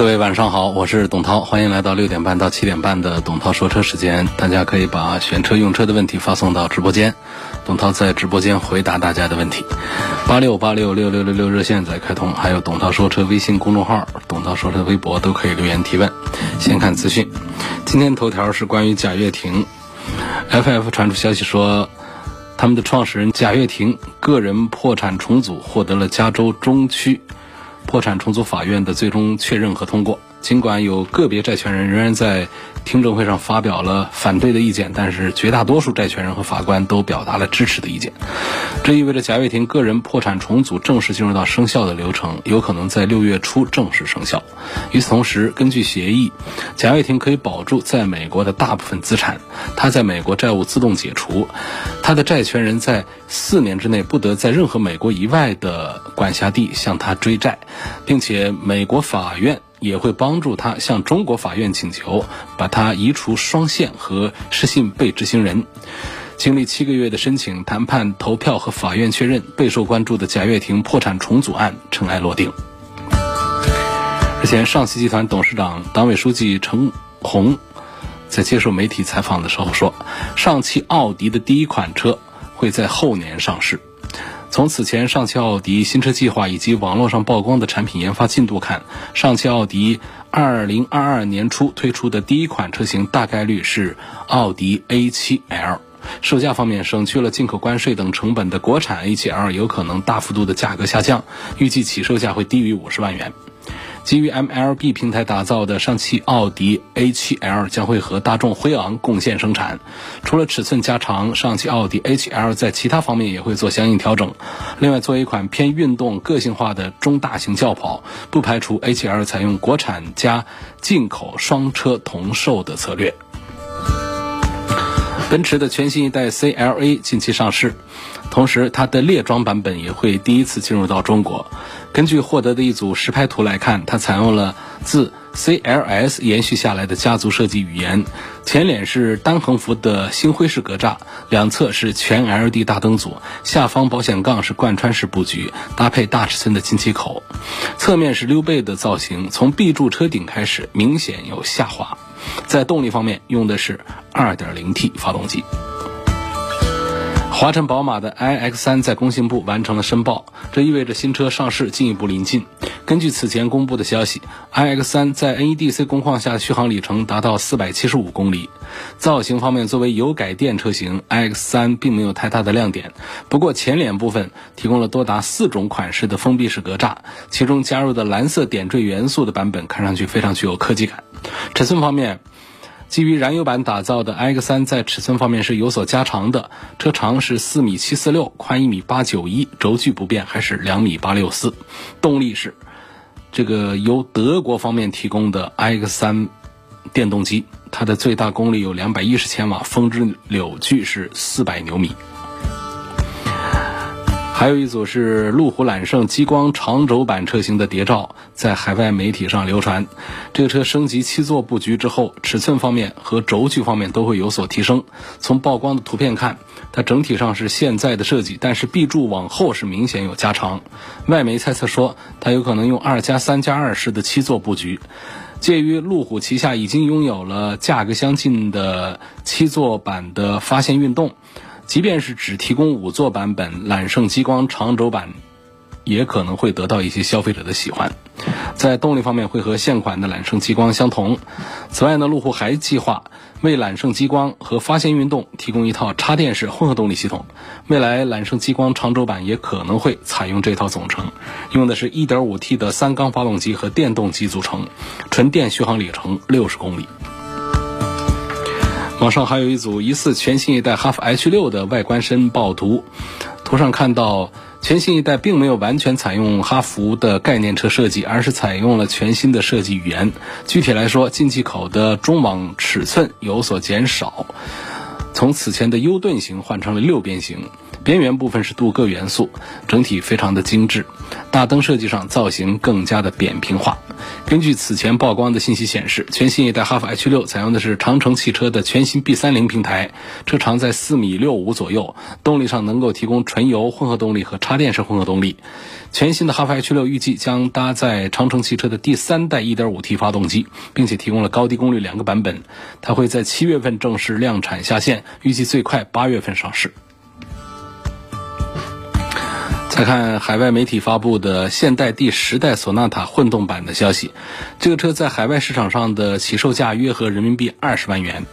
各位晚上好，我是董涛，欢迎来到六点半到七点半的董涛说车时间。大家可以把选车用车的问题发送到直播间，董涛在直播间回答大家的问题。八六八六六六六六热线在开通，还有董涛说车微信公众号、董涛说车微博都可以留言提问。先看资讯，今天头条是关于贾跃亭，FF 传出消息说，他们的创始人贾跃亭个人破产重组获得了加州中区。破产重组法院的最终确认和通过。尽管有个别债权人仍然在听证会上发表了反对的意见，但是绝大多数债权人和法官都表达了支持的意见。这意味着贾跃亭个人破产重组正式进入到生效的流程，有可能在六月初正式生效。与此同时，根据协议，贾跃亭可以保住在美国的大部分资产，他在美国债务自动解除，他的债权人在四年之内不得在任何美国以外的管辖地向他追债，并且美国法院。也会帮助他向中国法院请求，把他移除双线和失信被执行人。经历七个月的申请、谈判、投票和法院确认，备受关注的贾跃亭破产重组案尘埃落定。日前，上汽集团董事长、党委书记程红在接受媒体采访的时候说，上汽奥迪的第一款车会在后年上市。从此前上汽奥迪新车计划以及网络上曝光的产品研发进度看，上汽奥迪2022年初推出的第一款车型大概率是奥迪 A7L。售价方面，省去了进口关税等成本的国产 A7L 有可能大幅度的价格下降，预计起售价会低于五十万元。基于 MLB 平台打造的上汽奥迪 A7L 将会和大众辉昂共线生产。除了尺寸加长，上汽奥迪 A7L 在其他方面也会做相应调整。另外，作为一款偏运动、个性化的中大型轿跑，不排除 A7L 采用国产加进口双车同售的策略。奔驰的全新一代 CLA 近期上市，同时它的列装版本也会第一次进入到中国。根据获得的一组实拍图来看，它采用了自 CLS 延续下来的家族设计语言。前脸是单横幅的星辉式格栅，两侧是全 LED 大灯组，下方保险杠是贯穿式布局，搭配大尺寸的进气口。侧面是溜背的造型，从 B 柱车顶开始明显有下滑。在动力方面，用的是 2.0T 发动机。华晨宝马的 iX3 在工信部完成了申报，这意味着新车上市进一步临近。根据此前公布的消息，iX3 在 NEDC 工况下续航里程达到475公里。造型方面，作为油改电车型，iX3 并没有太大的亮点。不过前脸部分提供了多达四种款式的封闭式格栅，其中加入的蓝色点缀元素的版本看上去非常具有科技感。尺寸方面。基于燃油版打造的 iX3 在尺寸方面是有所加长的，车长是四米七四六，宽一米八九一，轴距不变，还是两米八六四。动力是这个由德国方面提供的 iX3 电动机，它的最大功率有两百一十千瓦，峰值扭矩是四百牛米。还有一组是路虎揽胜激光长轴版车型的谍照，在海外媒体上流传。这个车升级七座布局之后，尺寸方面和轴距方面都会有所提升。从曝光的图片看，它整体上是现在的设计，但是 B 柱往后是明显有加长。外媒猜测说，它有可能用二加三加二式的七座布局，介于路虎旗下已经拥有了价格相近的七座版的发现运动。即便是只提供五座版本，揽胜激光长轴版也可能会得到一些消费者的喜欢。在动力方面，会和现款的揽胜激光相同。此外呢，路虎还计划为揽胜激光和发现运动提供一套插电式混合动力系统。未来揽胜激光长轴版也可能会采用这套总成，用的是一点五 T 的三缸发动机和电动机组成，纯电续航里程六十公里。网上还有一组疑似全新一代哈弗 H 六的外观申报图，图上看到全新一代并没有完全采用哈弗的概念车设计，而是采用了全新的设计语言。具体来说，进气口的中网尺寸有所减少，从此前的 U 盾形换成了六边形。边缘部分是镀铬元素，整体非常的精致。大灯设计上造型更加的扁平化。根据此前曝光的信息显示，全新一代哈弗 H 六采用的是长城汽车的全新 B 三零平台，车长在四米六五左右，动力上能够提供纯油混合动力和插电式混合动力。全新的哈弗 H 六预计将搭载长城汽车的第三代 1.5T 发动机，并且提供了高低功率两个版本。它会在七月份正式量产下线，预计最快八月份上市。再看海外媒体发布的现代第十代索纳塔混动版的消息，这个车在海外市场上的起售价约合人民币二十万元，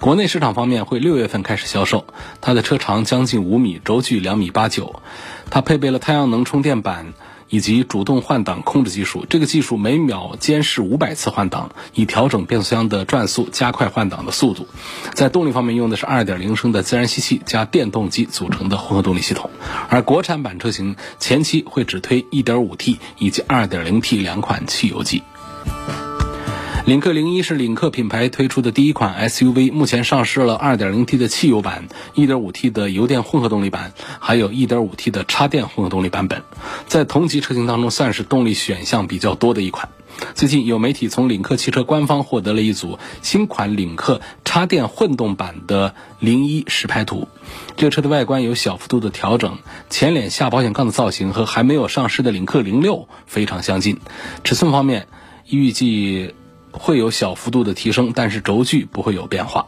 国内市场方面会六月份开始销售。它的车长将近五米，轴距两米八九，它配备了太阳能充电板。以及主动换挡控制技术，这个技术每秒监视五百次换挡，以调整变速箱的转速，加快换挡的速度。在动力方面，用的是二点零升的自然吸气加电动机组成的混合动力系统，而国产版车型前期会只推一点五 T 以及二点零 T 两款汽油机。领克零一是领克品牌推出的第一款 SUV，目前上市了 2.0T 的汽油版、1.5T 的油电混合动力版，还有一 1.5T 的插电混合动力版本，在同级车型当中算是动力选项比较多的一款。最近有媒体从领克汽车官方获得了一组新款领克插电混动版的零一实拍图，这个车的外观有小幅度的调整，前脸下保险杠的造型和还没有上市的领克零六非常相近，尺寸方面预计。会有小幅度的提升，但是轴距不会有变化。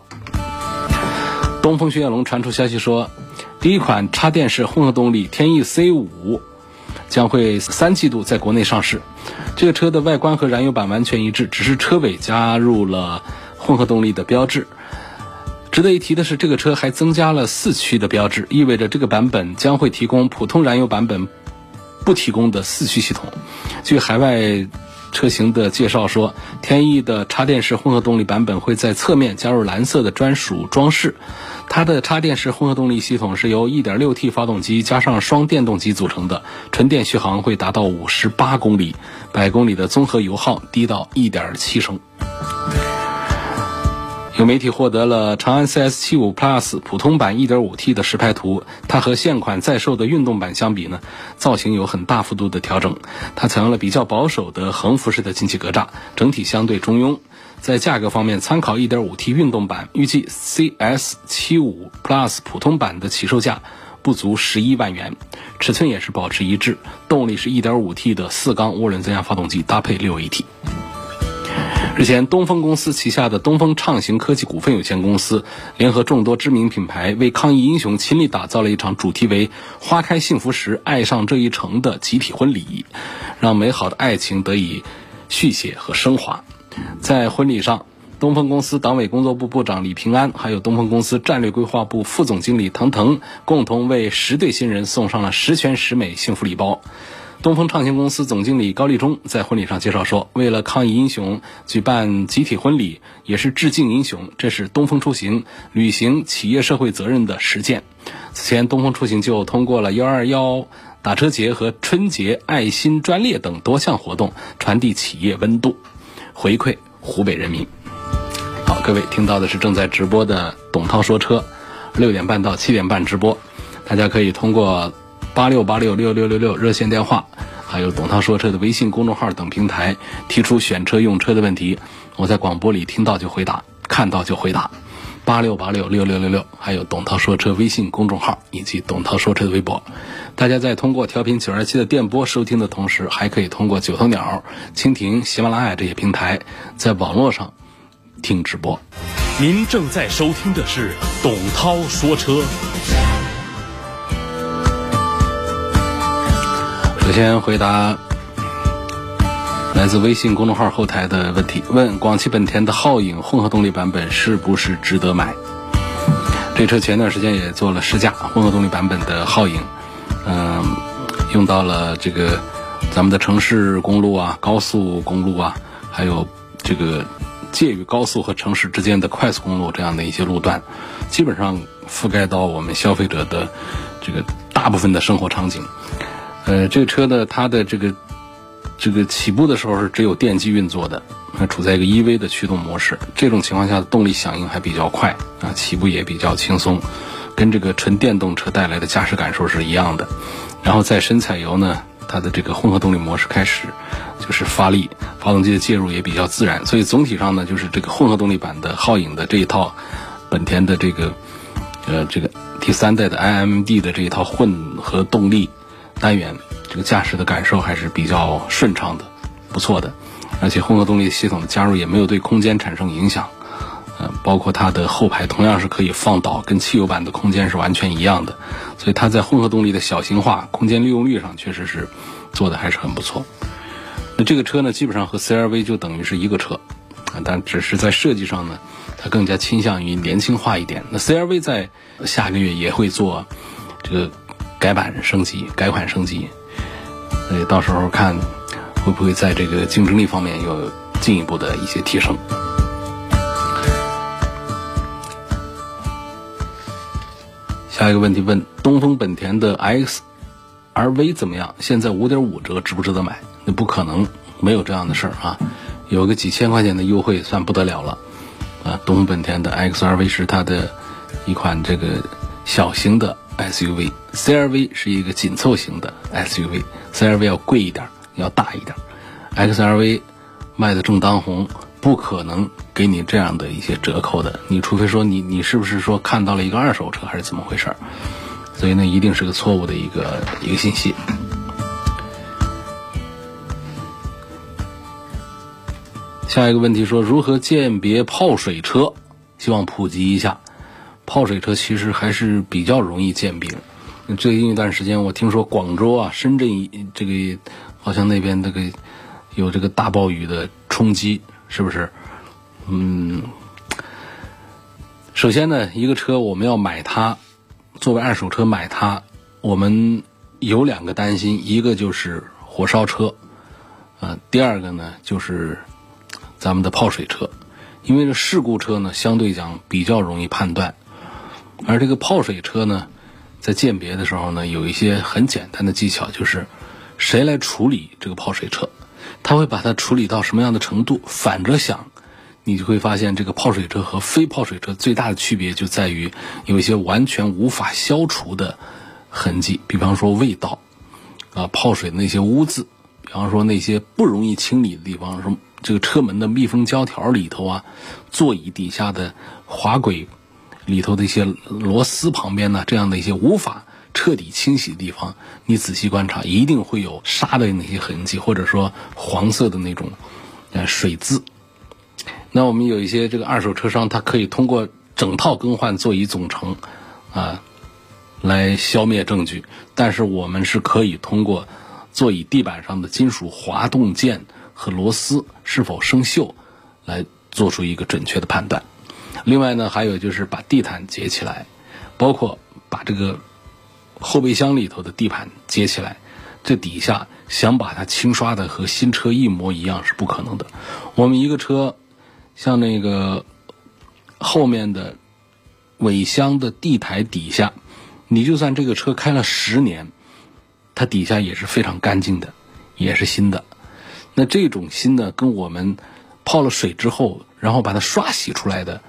东风雪铁龙传出消息说，第一款插电式混合动力天翼 C 五将会三季度在国内上市。这个车的外观和燃油版完全一致，只是车尾加入了混合动力的标志。值得一提的是，这个车还增加了四驱的标志，意味着这个版本将会提供普通燃油版本不提供的四驱系统。据海外。车型的介绍说，天翼的插电式混合动力版本会在侧面加入蓝色的专属装饰。它的插电式混合动力系统是由 1.6T 发动机加上双电动机组成的，纯电续航会达到58公里，百公里的综合油耗低到1.7升。有媒体获得了长安 CS75 Plus 普通版 1.5T 的实拍图，它和现款在售的运动版相比呢，造型有很大幅度的调整。它采用了比较保守的横幅式的进气格栅，整体相对中庸。在价格方面，参考 1.5T 运动版，预计 CS75 Plus 普通版的起售价不足11万元，尺寸也是保持一致，动力是 1.5T 的四缸涡轮增压发动机搭配 6AT。日前，东风公司旗下的东风畅行科技股份有限公司联合众多知名品牌，为抗疫英雄倾力打造了一场主题为“花开幸福时，爱上这一城”的集体婚礼，让美好的爱情得以续写和升华。在婚礼上，东风公司党委工作部部长李平安，还有东风公司战略规划部副总经理腾腾，共同为十对新人送上了十全十美幸福礼包。东风畅行公司总经理高立忠在婚礼上介绍说：“为了抗疫英雄举办集体婚礼，也是致敬英雄，这是东风出行履行企业社会责任的实践。此前，东风出行就通过了幺二幺打车节和春节爱心专列等多项活动，传递企业温度，回馈湖北人民。”好，各位听到的是正在直播的董涛说车，六点半到七点半直播，大家可以通过。八六八六六六六六热线电话，还有董涛说车的微信公众号等平台提出选车用车的问题，我在广播里听到就回答，看到就回答。八六八六六六六六，还有董涛说车微信公众号以及董涛说车的微博，大家在通过调频九二七的电波收听的同时，还可以通过九头鸟、蜻蜓、喜马拉雅这些平台，在网络上听直播。您正在收听的是董涛说车。首先回答来自微信公众号后台的问题：问广汽本田的皓影混合动力版本是不是值得买？这车前段时间也做了试驾，混合动力版本的皓影，嗯，用到了这个咱们的城市公路啊、高速公路啊，还有这个介于高速和城市之间的快速公路这样的一些路段，基本上覆盖到我们消费者的这个大部分的生活场景。呃，这个车呢，它的这个这个起步的时候是只有电机运作的，它处在一个 EV 的驱动模式，这种情况下动力响应还比较快啊，起步也比较轻松，跟这个纯电动车带来的驾驶感受是一样的。然后在深采油呢，它的这个混合动力模式开始就是发力，发动机的介入也比较自然，所以总体上呢，就是这个混合动力版的皓影的这一套本田的这个呃这个第三代的 iMD 的这一套混合动力。单元这个驾驶的感受还是比较顺畅的，不错的，而且混合动力系统的加入也没有对空间产生影响，呃，包括它的后排同样是可以放倒，跟汽油版的空间是完全一样的，所以它在混合动力的小型化、空间利用率上确实是做的还是很不错。那这个车呢，基本上和 CRV 就等于是一个车，啊，但只是在设计上呢，它更加倾向于年轻化一点。那 CRV 在下个月也会做这个。改版升级，改款升级，所以到时候看会不会在这个竞争力方面有进一步的一些提升。下一个问题问：东风本田的 X R V 怎么样？现在五点五折，值不值得买？那不可能，没有这样的事儿啊！有个几千块钱的优惠，算不得了了啊！东风本田的 X R V 是它的一款这个小型的。SUV，CRV 是一个紧凑型的 SUV，CRV 要贵一点，要大一点。XRV 卖的正当红，不可能给你这样的一些折扣的。你除非说你你是不是说看到了一个二手车还是怎么回事？所以呢，一定是个错误的一个一个信息。下一个问题说如何鉴别泡水车？希望普及一下。泡水车其实还是比较容易鉴别。最近一段时间，我听说广州啊、深圳这个好像那边那个有这个大暴雨的冲击，是不是？嗯，首先呢，一个车我们要买它，作为二手车买它，我们有两个担心，一个就是火烧车，啊，第二个呢就是咱们的泡水车，因为这事故车呢相对讲比较容易判断。而这个泡水车呢，在鉴别的时候呢，有一些很简单的技巧，就是谁来处理这个泡水车，他会把它处理到什么样的程度？反着想，你就会发现，这个泡水车和非泡水车最大的区别就在于有一些完全无法消除的痕迹，比方说味道，啊，泡水的那些污渍，比方说那些不容易清理的地方，什么这个车门的密封胶条里头啊，座椅底下的滑轨。里头的一些螺丝旁边呢，这样的一些无法彻底清洗的地方，你仔细观察，一定会有沙的那些痕迹，或者说黄色的那种呃水渍。那我们有一些这个二手车商，他可以通过整套更换座椅总成啊来消灭证据，但是我们是可以通过座椅地板上的金属滑动件和螺丝是否生锈来做出一个准确的判断。另外呢，还有就是把地毯接起来，包括把这个后备箱里头的地板接起来，这底下想把它清刷的和新车一模一样是不可能的。我们一个车，像那个后面的尾箱的地台底下，你就算这个车开了十年，它底下也是非常干净的，也是新的。那这种新的跟我们泡了水之后，然后把它刷洗出来的。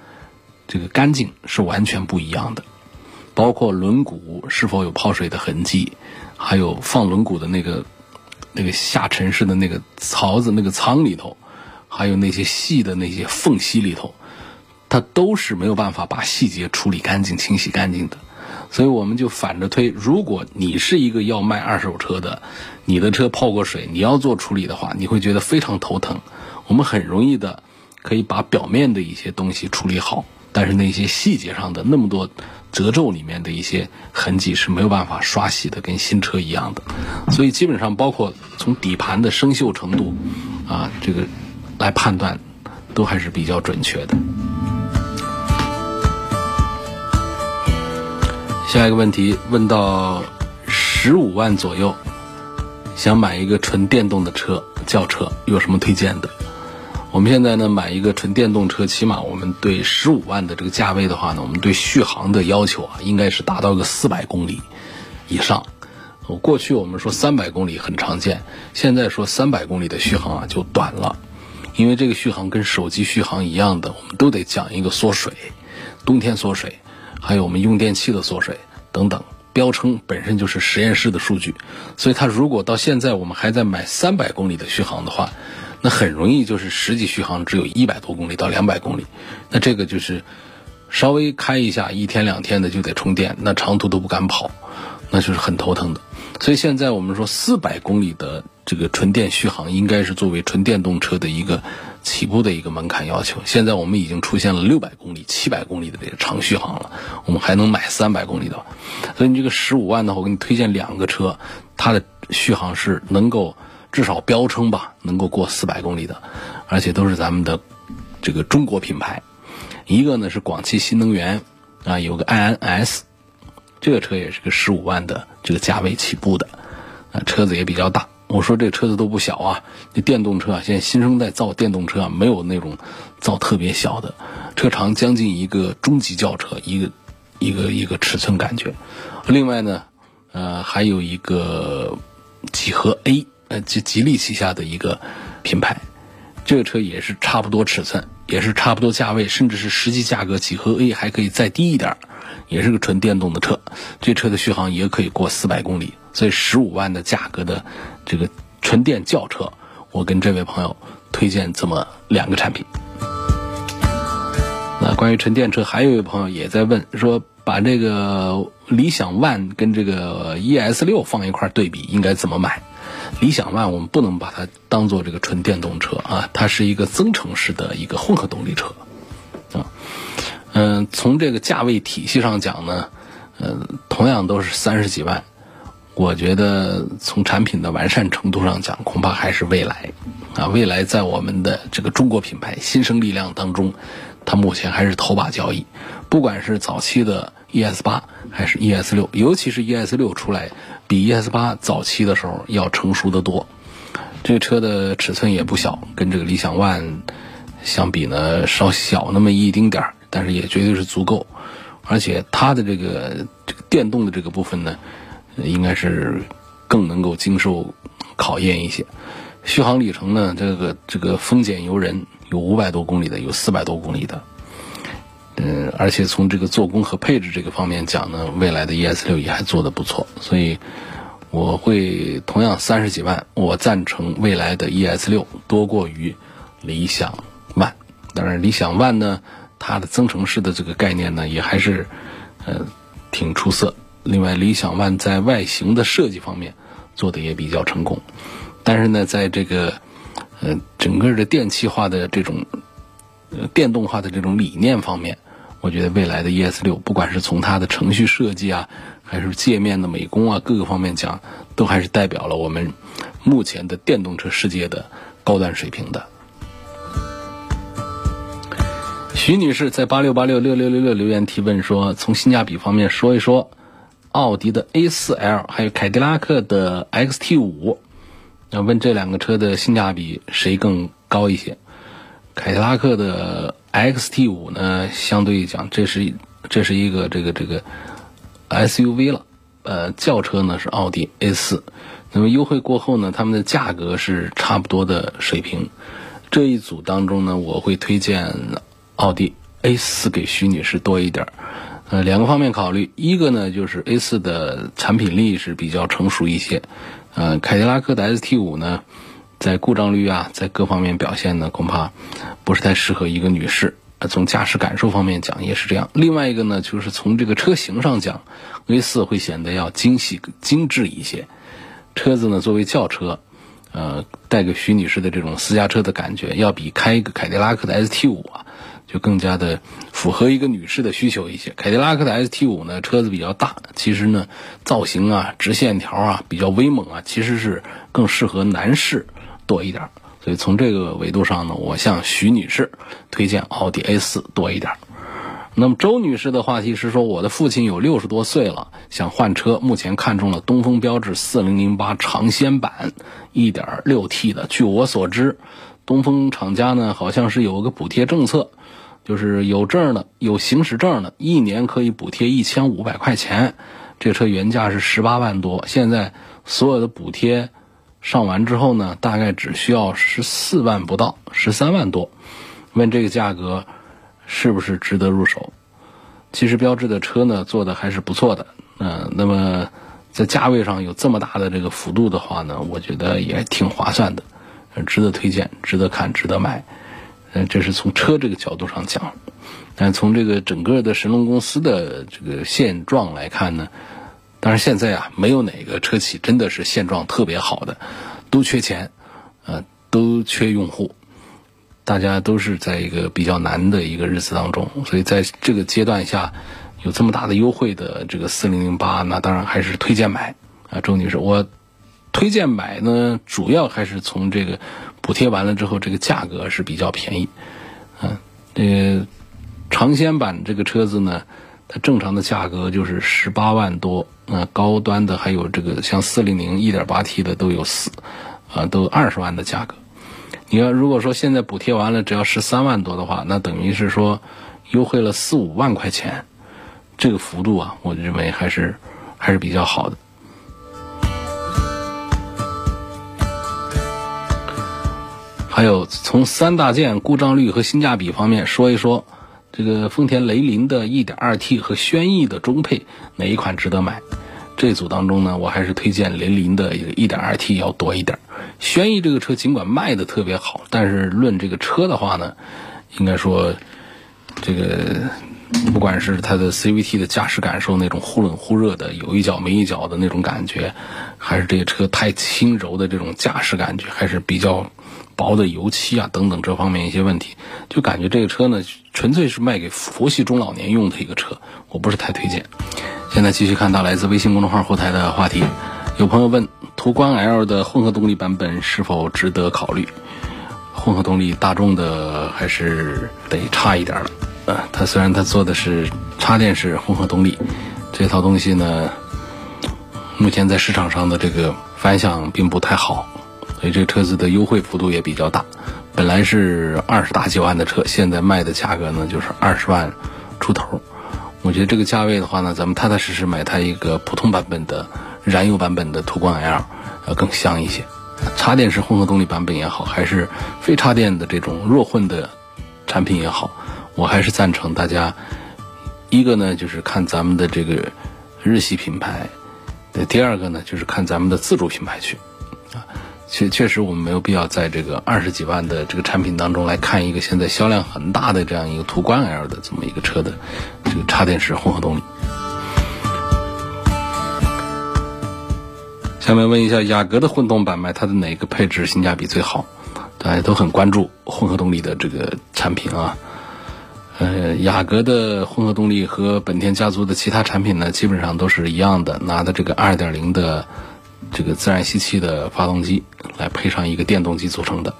这个干净是完全不一样的，包括轮毂是否有泡水的痕迹，还有放轮毂的那个那个下沉式的那个槽子、那个舱里头，还有那些细的那些缝隙里头，它都是没有办法把细节处理干净、清洗干净的。所以我们就反着推，如果你是一个要卖二手车的，你的车泡过水，你要做处理的话，你会觉得非常头疼。我们很容易的可以把表面的一些东西处理好。但是那些细节上的那么多褶皱里面的一些痕迹是没有办法刷洗的，跟新车一样的。所以基本上包括从底盘的生锈程度啊，这个来判断都还是比较准确的。下一个问题问到十五万左右，想买一个纯电动的车轿车，有什么推荐的？我们现在呢买一个纯电动车，起码我们对十五万的这个价位的话呢，我们对续航的要求啊，应该是达到个四百公里以上。过去我们说三百公里很常见，现在说三百公里的续航啊就短了，因为这个续航跟手机续航一样的，我们都得讲一个缩水，冬天缩水，还有我们用电器的缩水等等。标称本身就是实验室的数据，所以它如果到现在我们还在买三百公里的续航的话，那很容易就是实际续航只有一百多公里到两百公里，那这个就是稍微开一下一天两天的就得充电，那长途都不敢跑，那就是很头疼的。所以现在我们说四百公里的这个纯电续航应该是作为纯电动车的一个起步的一个门槛要求。现在我们已经出现了六百公里、七百公里的这个长续航了，我们还能买三百公里的。所以你这个十五万的话，我给你推荐两个车，它的续航是能够至少标称吧，能够过四百公里的，而且都是咱们的这个中国品牌。一个呢是广汽新能源啊，有个 iNS，。这个车也是个十五万的这个价位起步的，啊，车子也比较大。我说这车子都不小啊，这电动车啊，现在新生代造电动车啊，没有那种造特别小的，车长将近一个中级轿车一个一个一个尺寸感觉。另外呢，呃，还有一个几何 A，呃，吉吉利旗下的一个品牌，这个车也是差不多尺寸，也是差不多价位，甚至是实际价格，几何 A 还可以再低一点。也是个纯电动的车，这车的续航也可以过四百公里，所以十五万的价格的这个纯电轿车，我跟这位朋友推荐这么两个产品。那关于纯电车，还有一位朋友也在问说，把这个理想 ONE 跟这个 ES 六放一块对比，应该怎么买？理想 ONE 我们不能把它当做这个纯电动车啊，它是一个增程式的一个混合动力车啊。嗯，从这个价位体系上讲呢，呃，同样都是三十几万，我觉得从产品的完善程度上讲，恐怕还是蔚来，啊，蔚来在我们的这个中国品牌新生力量当中，它目前还是头把交椅。不管是早期的 ES 八还是 ES 六，尤其是 ES 六出来，比 ES 八早期的时候要成熟的多。这个车的尺寸也不小，跟这个理想 ONE 相比呢，稍小那么一丁点儿。但是也绝对是足够，而且它的这个这个电动的这个部分呢，应该是更能够经受考验一些。续航里程呢，这个这个丰俭由人，有五百多公里的，有四百多公里的。嗯，而且从这个做工和配置这个方面讲呢，未来的 ES 六也还做得不错，所以我会同样三十几万，我赞成未来的 ES 六多过于理想 ONE。当然，理想 ONE 呢。它的增程式的这个概念呢，也还是，呃，挺出色。另外，理想 ONE 在外形的设计方面做的也比较成功，但是呢，在这个，呃，整个的电气化的这种，呃，电动化的这种理念方面，我觉得未来的 ES 六，不管是从它的程序设计啊，还是界面的美工啊，各个方面讲，都还是代表了我们目前的电动车世界的高端水平的。徐女士在八六八六六六六六留言提问说：“从性价比方面说一说，奥迪的 A4L 还有凯迪拉克的 XT5，要问这两个车的性价比谁更高一些？凯迪拉克的 XT5 呢，相对讲这是这是一个这个这个 SUV 了，呃，轿车呢是奥迪 A4，那么优惠过后呢，他们的价格是差不多的水平。这一组当中呢，我会推荐。”奥迪 A 四给徐女士多一点儿，呃，两个方面考虑，一个呢就是 A 四的产品力是比较成熟一些，呃，凯迪拉克的 ST 五呢，在故障率啊，在各方面表现呢，恐怕不是太适合一个女士，从驾驶感受方面讲也是这样。另外一个呢，就是从这个车型上讲，A 四会显得要精细精致一些，车子呢作为轿车，呃，带给徐女士的这种私家车的感觉，要比开一个凯迪拉克的 ST 五啊。就更加的符合一个女士的需求一些。凯迪拉克的 ST 五呢，车子比较大，其实呢，造型啊、直线条啊比较威猛啊，其实是更适合男士多一点。所以从这个维度上呢，我向徐女士推荐奥迪 A 四多一点。那么周女士的话题是说，我的父亲有六十多岁了，想换车，目前看中了东风标致四零零八长先版一点六 T 的。据我所知，东风厂家呢好像是有个补贴政策。就是有证的，有行驶证的，一年可以补贴一千五百块钱，这车原价是十八万多，现在所有的补贴上完之后呢，大概只需要十四万不到，十三万多。问这个价格是不是值得入手？其实标致的车呢做的还是不错的，嗯，那么在价位上有这么大的这个幅度的话呢，我觉得也挺划算的，值得推荐，值得看，值得买。嗯，这是从车这个角度上讲，但从这个整个的神龙公司的这个现状来看呢，当然现在啊，没有哪个车企真的是现状特别好的，都缺钱，呃，都缺用户，大家都是在一个比较难的一个日子当中，所以在这个阶段下，有这么大的优惠的这个四零零八，那当然还是推荐买啊，周女士，我推荐买呢，主要还是从这个。补贴完了之后，这个价格是比较便宜，嗯，呃，尝鲜版这个车子呢，它正常的价格就是十八万多，呃，高端的还有这个像四零零一点八 T 的都有四，啊，都二十万的价格。你要如果说现在补贴完了只要十三万多的话，那等于是说优惠了四五万块钱，这个幅度啊，我认为还是还是比较好的。还有从三大件、故障率和性价比方面说一说，这个丰田雷凌的 1.2T 和轩逸的中配哪一款值得买？这组当中呢，我还是推荐雷凌的一个 1.2T 要多一点。轩逸这个车尽管卖的特别好，但是论这个车的话呢，应该说这个不管是它的 CVT 的驾驶感受那种忽冷忽热的有一脚没一脚的那种感觉，还是这个车太轻柔的这种驾驶感觉，还是比较。薄的油漆啊，等等这方面一些问题，就感觉这个车呢，纯粹是卖给佛系中老年用的一个车，我不是太推荐。现在继续看到来自微信公众号后台的话题，有朋友问途观 L 的混合动力版本是否值得考虑？混合动力大众的还是得差一点了。呃，它虽然它做的是插电式混合动力，这套东西呢，目前在市场上的这个反响并不太好。所以这个车子的优惠幅度也比较大，本来是二十大几万的车，现在卖的价格呢就是二十万出头。我觉得这个价位的话呢，咱们踏踏实实买它一个普通版本的燃油版本的途观 L 要更香一些。插电式混合动力版本也好，还是非插电的这种弱混的产品也好，我还是赞成大家一个呢就是看咱们的这个日系品牌，第二个呢就是看咱们的自主品牌去啊。确确实，我们没有必要在这个二十几万的这个产品当中来看一个现在销量很大的这样一个途观 L 的这么一个车的这个插电式混合动力。下面问一下雅阁的混动版买它的哪个配置性价比最好？大家都很关注混合动力的这个产品啊。呃，雅阁的混合动力和本田家族的其他产品呢，基本上都是一样的，拿的这个二点零的。这个自然吸气的发动机来配上一个电动机组成的，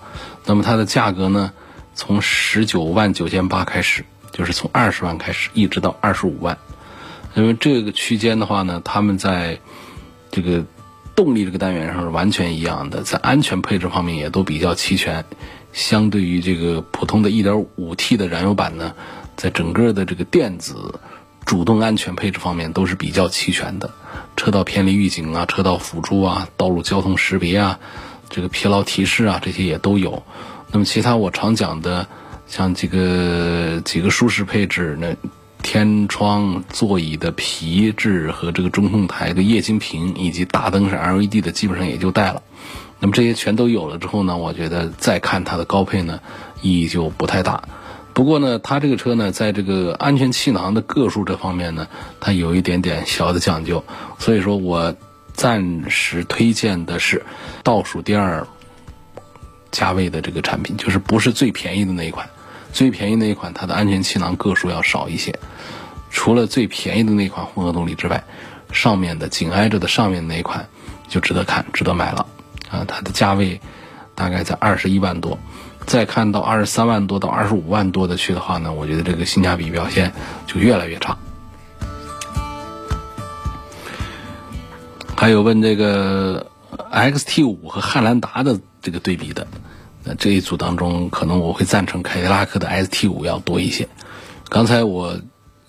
那么它的价格呢，从十九万九千八开始，就是从二十万开始，一直到二十五万。因为这个区间的话呢，他们在这个动力这个单元上是完全一样的，在安全配置方面也都比较齐全。相对于这个普通的一点五 T 的燃油版呢，在整个的这个电子主动安全配置方面都是比较齐全的。车道偏离预警啊，车道辅助啊，道路交通识别啊，这个疲劳提示啊，这些也都有。那么其他我常讲的，像这个几个舒适配置，那天窗、座椅的皮质和这个中控台的液晶屏，以及大灯是 LED 的，基本上也就带了。那么这些全都有了之后呢，我觉得再看它的高配呢，意义就不太大。不过呢，它这个车呢，在这个安全气囊的个数这方面呢，它有一点点小的讲究，所以说我暂时推荐的是倒数第二价位的这个产品，就是不是最便宜的那一款，最便宜那一款它的安全气囊个数要少一些。除了最便宜的那款混合动力之外，上面的紧挨着的上面那一款就值得看，值得买了啊！它的价位大概在二十一万多。再看到二十三万多到二十五万多的去的话呢，我觉得这个性价比表现就越来越差。还有问这个 XT 五和汉兰达的这个对比的，那这一组当中，可能我会赞成凯迪拉克的 ST 五要多一些。刚才我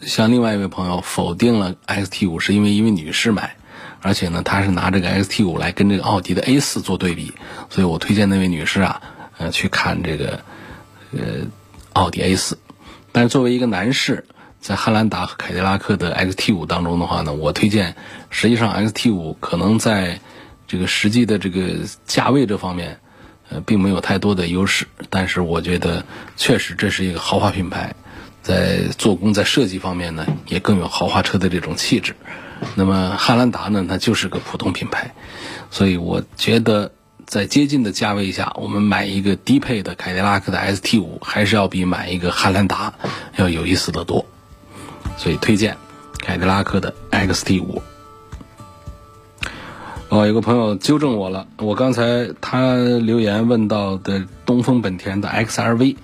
向另外一位朋友否定了 XT 五，是因为一位女士买，而且呢，她是拿这个 XT 五来跟这个奥迪的 A 四做对比，所以我推荐那位女士啊，呃，去看这个呃奥迪 A 四。但是作为一个男士，在汉兰达和凯迪拉克的 XT 五当中的话呢，我推荐，实际上 XT 五可能在这个实际的这个价位这方面，呃，并没有太多的优势，但是我觉得确实这是一个豪华品牌。在做工、在设计方面呢，也更有豪华车的这种气质。那么汉兰达呢，它就是个普通品牌，所以我觉得在接近的价位下，我们买一个低配的凯迪拉克的 ST 五，还是要比买一个汉兰达要有意思的多。所以推荐凯迪拉克的 XT 五。哦，有个朋友纠正我了，我刚才他留言问到的东风本田的 XRV。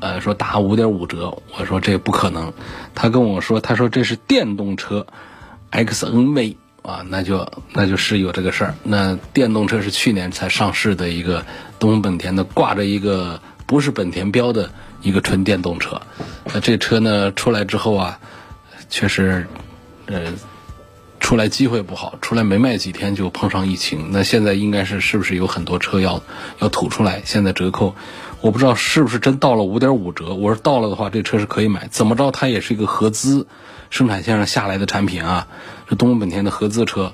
呃，说打五点五折，我说这不可能。他跟我说，他说这是电动车，XNV 啊，那就那就是有这个事儿。那电动车是去年才上市的一个东风本田的，挂着一个不是本田标的一个纯电动车。那这车呢出来之后啊，确实，呃，出来机会不好，出来没卖几天就碰上疫情。那现在应该是是不是有很多车要要吐出来？现在折扣。我不知道是不是真到了五点五折。我说到了的话，这车是可以买。怎么着，它也是一个合资生产线上下来的产品啊，是东风本田的合资车，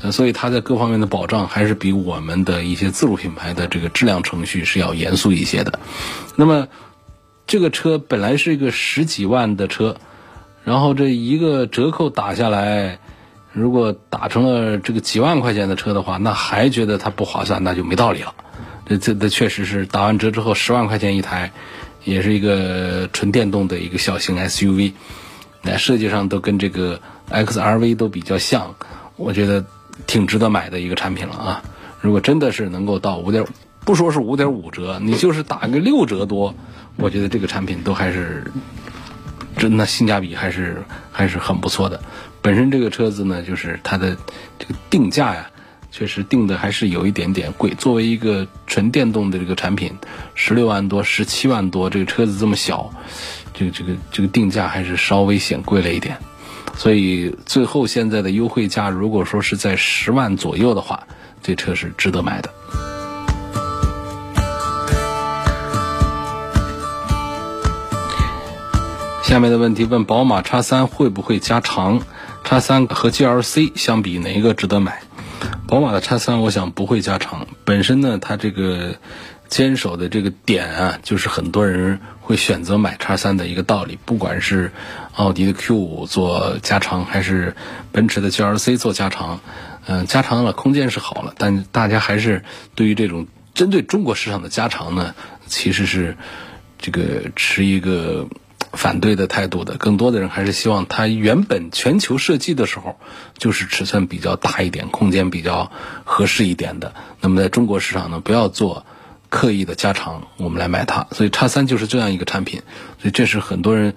呃，所以它在各方面的保障还是比我们的一些自主品牌的这个质量程序是要严肃一些的。那么，这个车本来是一个十几万的车，然后这一个折扣打下来，如果打成了这个几万块钱的车的话，那还觉得它不划算，那就没道理了。这这这确实是打完折之后十万块钱一台，也是一个纯电动的一个小型 SUV，在设计上都跟这个 XRV 都比较像，我觉得挺值得买的一个产品了啊！如果真的是能够到五点，不说是五点五折，你就是打个六折多，我觉得这个产品都还是真的性价比还是还是很不错的。本身这个车子呢，就是它的这个定价呀。确实定的还是有一点点贵。作为一个纯电动的这个产品，十六万多、十七万多，这个车子这么小，这个这个这个定价还是稍微显贵了一点。所以最后现在的优惠价，如果说是在十万左右的话，这车是值得买的。下面的问题问：宝马叉三会不会加长？叉三和 GLC 相比，哪一个值得买？宝马的叉三，我想不会加长。本身呢，它这个坚守的这个点啊，就是很多人会选择买叉三的一个道理。不管是奥迪的 Q 五做加长，还是奔驰的 GLC 做加长，嗯，加长了空间是好了，但大家还是对于这种针对中国市场的加长呢，其实是这个持一个。反对的态度的更多的人还是希望它原本全球设计的时候就是尺寸比较大一点、空间比较合适一点的。那么在中国市场呢，不要做刻意的加长，我们来买它。所以叉三就是这样一个产品。所以这是很多人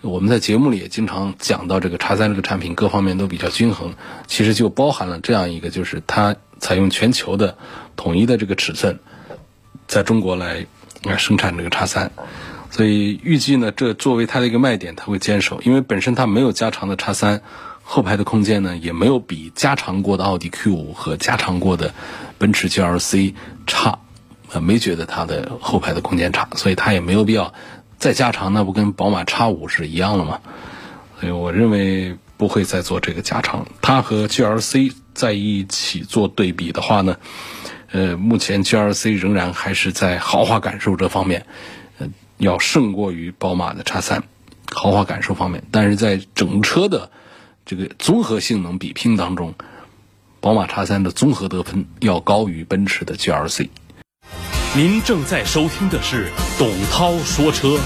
我们在节目里也经常讲到这个叉三这个产品各方面都比较均衡，其实就包含了这样一个，就是它采用全球的统一的这个尺寸，在中国来来生产这个叉三。所以预计呢，这作为它的一个卖点，它会坚守，因为本身它没有加长的叉三，后排的空间呢也没有比加长过的奥迪 Q 五和加长过的奔驰 GLC 差，没觉得它的后排的空间差，所以它也没有必要再加长，那不跟宝马叉五是一样了吗？所以我认为不会再做这个加长。它和 GLC 在一起做对比的话呢，呃，目前 GLC 仍然还是在豪华感受这方面。要胜过于宝马的叉三，豪华感受方面，但是在整车的这个综合性能比拼当中，宝马叉三的综合得分要高于奔驰的 GLC。您正在收听的是董涛说车。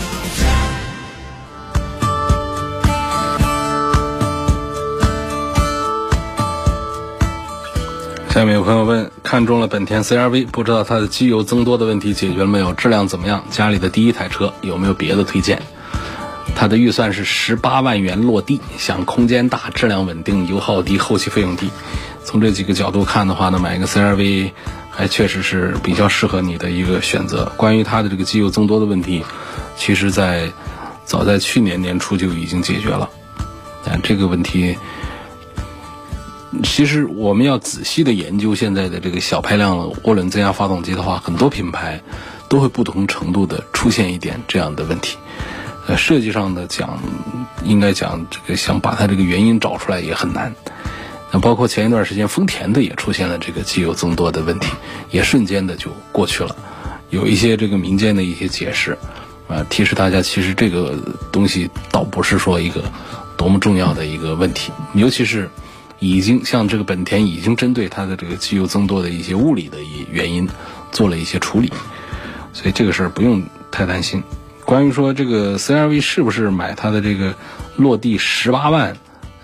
下面有朋友问，看中了本田 CRV，不知道它的机油增多的问题解决了没有？质量怎么样？家里的第一台车有没有别的推荐？他的预算是十八万元落地，想空间大、质量稳定、油耗低、后期费用低。从这几个角度看的话呢，买一个 CRV 还确实是比较适合你的一个选择。关于它的这个机油增多的问题，其实在早在去年年初就已经解决了。但，这个问题，其实我们要仔细的研究现在的这个小排量涡轮增压发动机的话，很多品牌都会不同程度的出现一点这样的问题。呃，设计上的讲，应该讲这个想把它这个原因找出来也很难。那包括前一段时间丰田的也出现了这个机油增多的问题，也瞬间的就过去了。有一些这个民间的一些解释，啊，提示大家其实这个东西倒不是说一个多么重要的一个问题，尤其是已经像这个本田已经针对它的这个机油增多的一些物理的一原因做了一些处理，所以这个事儿不用太担心。关于说这个 CRV 是不是买它的这个落地十八万？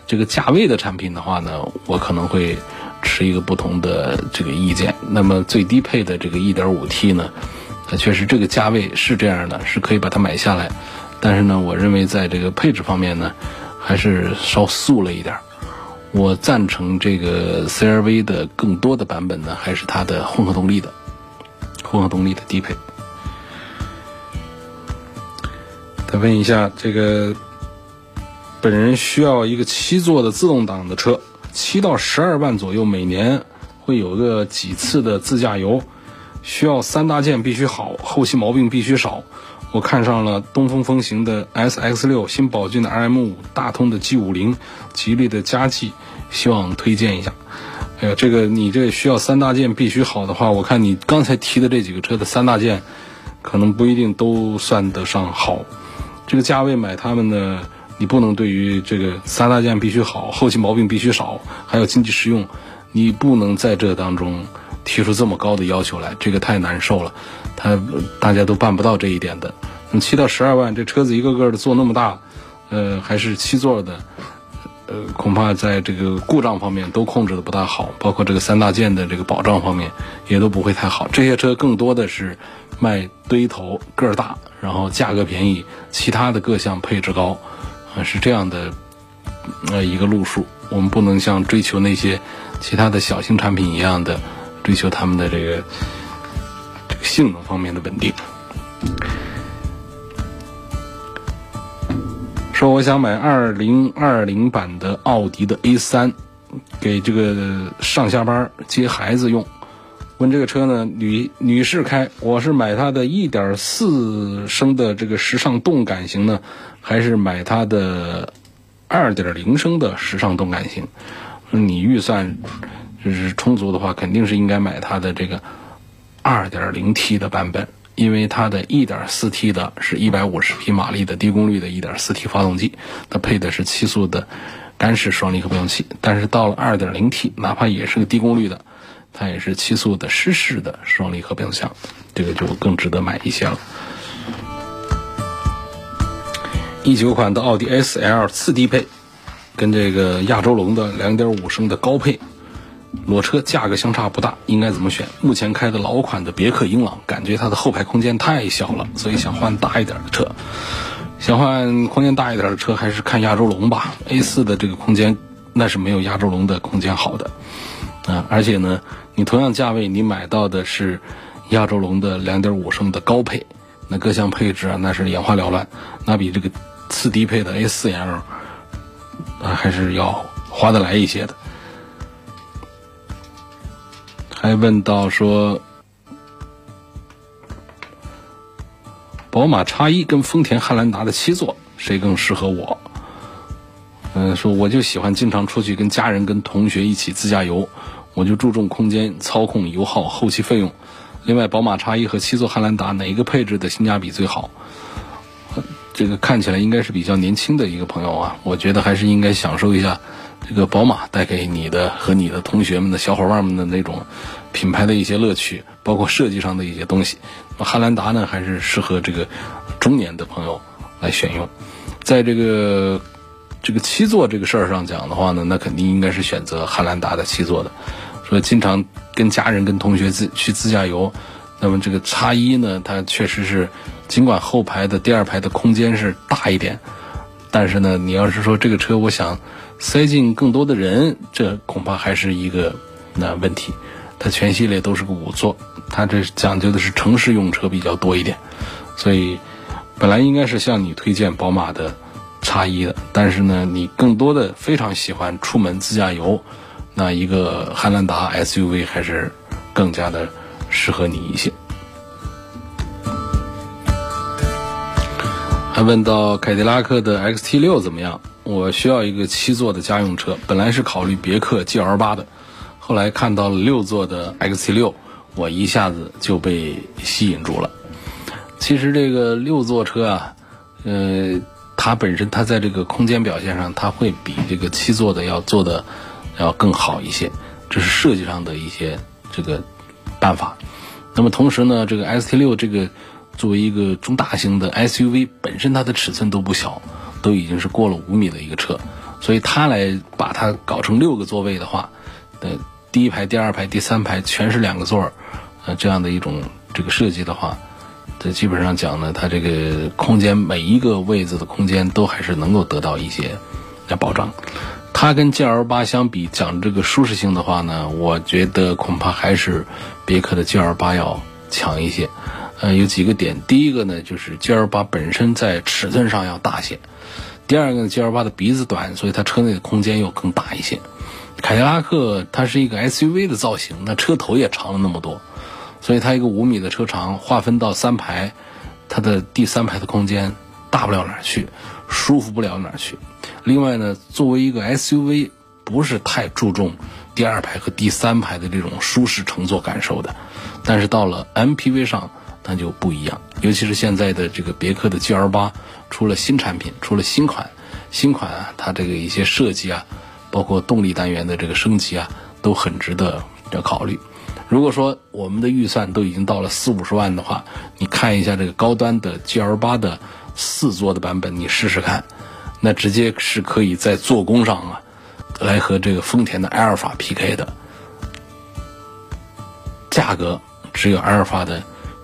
这个价位的产品的话呢，我可能会持一个不同的这个意见。那么最低配的这个 1.5T 呢，它确实这个价位是这样的，是可以把它买下来。但是呢，我认为在这个配置方面呢，还是稍素了一点。我赞成这个 CRV 的更多的版本呢，还是它的混合动力的，混合动力的低配。再问一下这个。本人需要一个七座的自动挡的车，七到十二万左右，每年会有个几次的自驾游，需要三大件必须好，后期毛病必须少。我看上了东风风行的 S X 六、新宝骏的 R M 五、大通的 G 五零、吉利的嘉际，希望推荐一下。哎呀，这个你这需要三大件必须好的话，我看你刚才提的这几个车的三大件，可能不一定都算得上好。这个价位买他们的。你不能对于这个三大件必须好，后期毛病必须少，还有经济实用，你不能在这当中提出这么高的要求来，这个太难受了。他大家都办不到这一点的。七到十二万，这车子一个个的做那么大，呃，还是七座的，呃，恐怕在这个故障方面都控制的不大好，包括这个三大件的这个保障方面也都不会太好。这些车更多的是卖堆头个儿大，然后价格便宜，其他的各项配置高。是这样的，呃，一个路数，我们不能像追求那些其他的小型产品一样的追求他们的这个这个性能方面的稳定。说我想买二零二零版的奥迪的 A 三，给这个上下班接孩子用。问这个车呢，女女士开，我是买它的1.4升的这个时尚动感型呢，还是买它的2.0升的时尚动感型？你预算就是充足的话，肯定是应该买它的这个 2.0T 的版本，因为它的 1.4T 的是一百五十匹马力的低功率的 1.4T 发动机，它配的是七速的干式双离合变速器，但是到了 2.0T，哪怕也是个低功率的。它也是七速的湿式的双离合变速箱，这个就更值得买一些了。一九款的奥迪 S L 次低配，跟这个亚洲龙的两点五升的高配裸车价格相差不大，应该怎么选？目前开的老款的别克英朗，感觉它的后排空间太小了，所以想换大一点的车。想换空间大一点的车，还是看亚洲龙吧。A 四的这个空间，那是没有亚洲龙的空间好的啊，而且呢。你同样价位，你买到的是亚洲龙的2.5升的高配，那各项配置啊，那是眼花缭乱，那比这个次低配的 A4L 啊还是要划得来一些的。还问到说，宝马 X1 跟丰田汉兰达的七座谁更适合我？嗯，说我就喜欢经常出去跟家人、跟同学一起自驾游。我就注重空间、操控、油耗、后期费用。另外，宝马叉一和七座汉兰达哪一个配置的性价比最好？这个看起来应该是比较年轻的一个朋友啊，我觉得还是应该享受一下这个宝马带给你的和你的同学们的小伙伴们的那种品牌的一些乐趣，包括设计上的一些东西。汉兰达呢，还是适合这个中年的朋友来选用。在这个。这个七座这个事儿上讲的话呢，那肯定应该是选择汉兰达的七座的。说经常跟家人、跟同学自去自驾游，那么这个叉一呢，它确实是尽管后排的第二排的空间是大一点，但是呢，你要是说这个车我想塞进更多的人，这恐怕还是一个那问题。它全系列都是个五座，它这讲究的是城市用车比较多一点，所以本来应该是向你推荐宝马的。叉一的。但是呢，你更多的非常喜欢出门自驾游，那一个汉兰达 SUV 还是更加的适合你一些。还问到凯迪拉克的 XT 六怎么样？我需要一个七座的家用车，本来是考虑别克 GL 八的，后来看到了六座的 XT 六，我一下子就被吸引住了。其实这个六座车啊，呃，它本身它在这个空间表现上，它会比这个七座的要做的要更好一些，这是设计上的一些这个办法。那么同时呢，这个 S T 六这个。作为一个中大型的 SUV，本身它的尺寸都不小，都已经是过了五米的一个车，所以它来把它搞成六个座位的话，呃，第一排、第二排、第三排全是两个座儿，呃，这样的一种这个设计的话，这基本上讲呢，它这个空间每一个位子的空间都还是能够得到一些来保障。它跟 GL 八相比，讲这个舒适性的话呢，我觉得恐怕还是别克的 GL 八要强一些。呃，有几个点。第一个呢，就是 G L 八本身在尺寸上要大些；第二个呢，G L 八的鼻子短，所以它车内的空间又更大一些。凯迪拉克它是一个 S U V 的造型，那车头也长了那么多，所以它一个五米的车长划分到三排，它的第三排的空间大不了哪儿去，舒服不了哪儿去。另外呢，作为一个 S U V，不是太注重第二排和第三排的这种舒适乘坐感受的，但是到了 M P V 上。那就不一样，尤其是现在的这个别克的 GL 八出了新产品，出了新款，新款啊，它这个一些设计啊，包括动力单元的这个升级啊，都很值得要考虑。如果说我们的预算都已经到了四五十万的话，你看一下这个高端的 GL 八的四座的版本，你试试看，那直接是可以在做工上啊，来和这个丰田的埃尔法 PK 的，价格只有埃尔法的。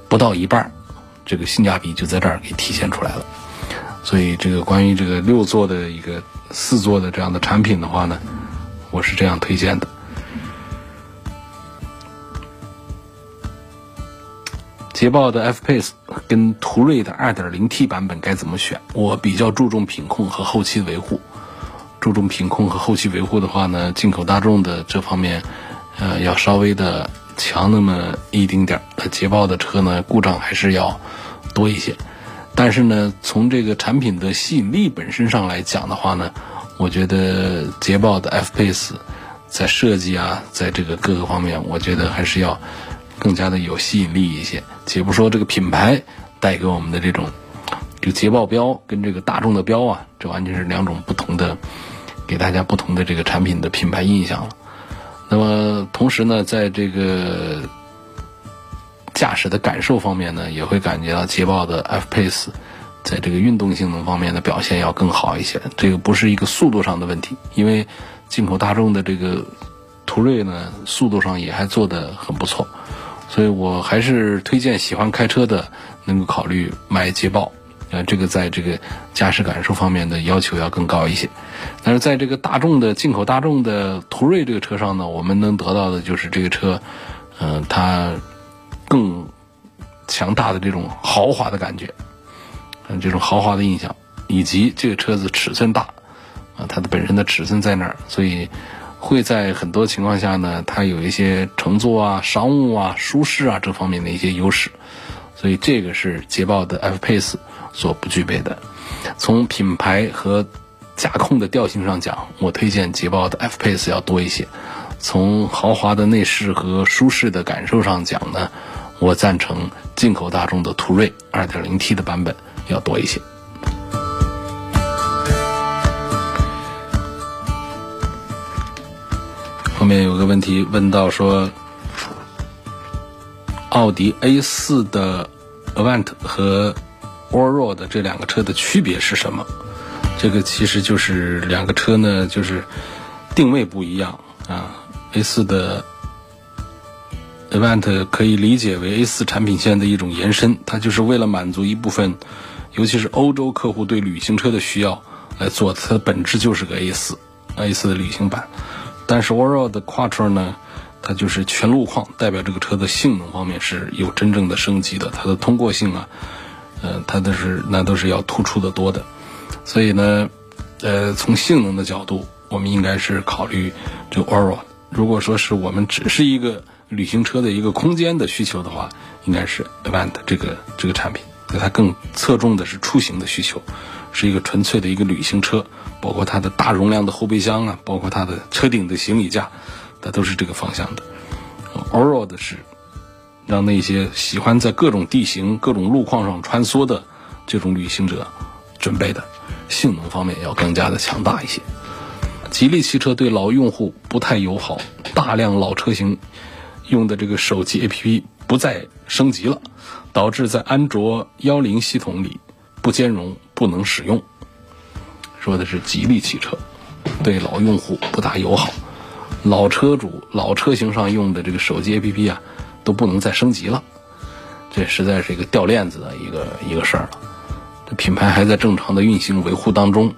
不到一半，这个性价比就在这儿给体现出来了。所以，这个关于这个六座的一个四座的这样的产品的话呢，我是这样推荐的。捷豹的 F-Pace 跟途锐的 2.0T 版本该怎么选？我比较注重品控和后期维护。注重品控和后期维护的话呢，进口大众的这方面，呃，要稍微的。强那么一丁点儿，捷豹的车呢，故障还是要多一些。但是呢，从这个产品的吸引力本身上来讲的话呢，我觉得捷豹的 F-Pace 在设计啊，在这个各个方面，我觉得还是要更加的有吸引力一些。且不说这个品牌带给我们的这种，这个捷豹标跟这个大众的标啊，这完全是两种不同的，给大家不同的这个产品的品牌印象了。那么同时呢，在这个驾驶的感受方面呢，也会感觉到捷豹的 F-Pace 在这个运动性能方面的表现要更好一些。这个不是一个速度上的问题，因为进口大众的这个途锐呢，速度上也还做得很不错，所以我还是推荐喜欢开车的能够考虑买捷豹。呃，这个在这个驾驶感受方面的要求要更高一些，但是在这个大众的进口大众的途锐这个车上呢，我们能得到的就是这个车，嗯，它更强大的这种豪华的感觉，嗯，这种豪华的印象，以及这个车子尺寸大，啊，它的本身的尺寸在那儿，所以会在很多情况下呢，它有一些乘坐啊、商务啊、舒适啊这方面的一些优势，所以这个是捷豹的 F-Pace。所不具备的，从品牌和驾控的调性上讲，我推荐捷豹的 F-Pace 要多一些；从豪华的内饰和舒适的感受上讲呢，我赞成进口大众的途锐 2.0T 的版本要多一些。面有个问题问到说，奥迪 A4 的 Avant 和 Allroad 这两个车的区别是什么？这个其实就是两个车呢，就是定位不一样啊。A4 的 Avant 可以理解为 A4 产品线的一种延伸，它就是为了满足一部分，尤其是欧洲客户对旅行车的需要来做。它的本质就是个 A4，A4 的旅行版。但是 Allroad Quattro 呢，它就是全路况，代表这个车的性能方面是有真正的升级的，它的通过性啊。呃，它都是那都是要突出的多的，所以呢，呃，从性能的角度，我们应该是考虑这 Oro。如果说是我们只是一个旅行车的一个空间的需求的话，应该是 Avant 这个这个产品，它更侧重的是出行的需求，是一个纯粹的一个旅行车，包括它的大容量的后备箱啊，包括它的车顶的行李架，它都是这个方向的。Oro 的是让那些喜欢在各种地形、各种路况上穿梭的这种旅行者准备的，性能方面要更加的强大一些。吉利汽车对老用户不太友好，大量老车型用的这个手机 APP 不再升级了，导致在安卓幺零系统里不兼容、不能使用。说的是吉利汽车对老用户不大友好，老车主老车型上用的这个手机 APP 啊都不能再升级了，这实在是一个掉链子的一个一个事儿了。这品牌还在正常的运行维护当中。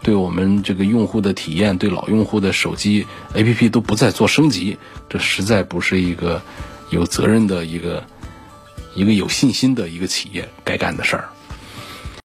对我们这个用户的体验，对老用户的手机 APP 都不再做升级，这实在不是一个有责任的一个、一个有信心的一个企业该干的事儿。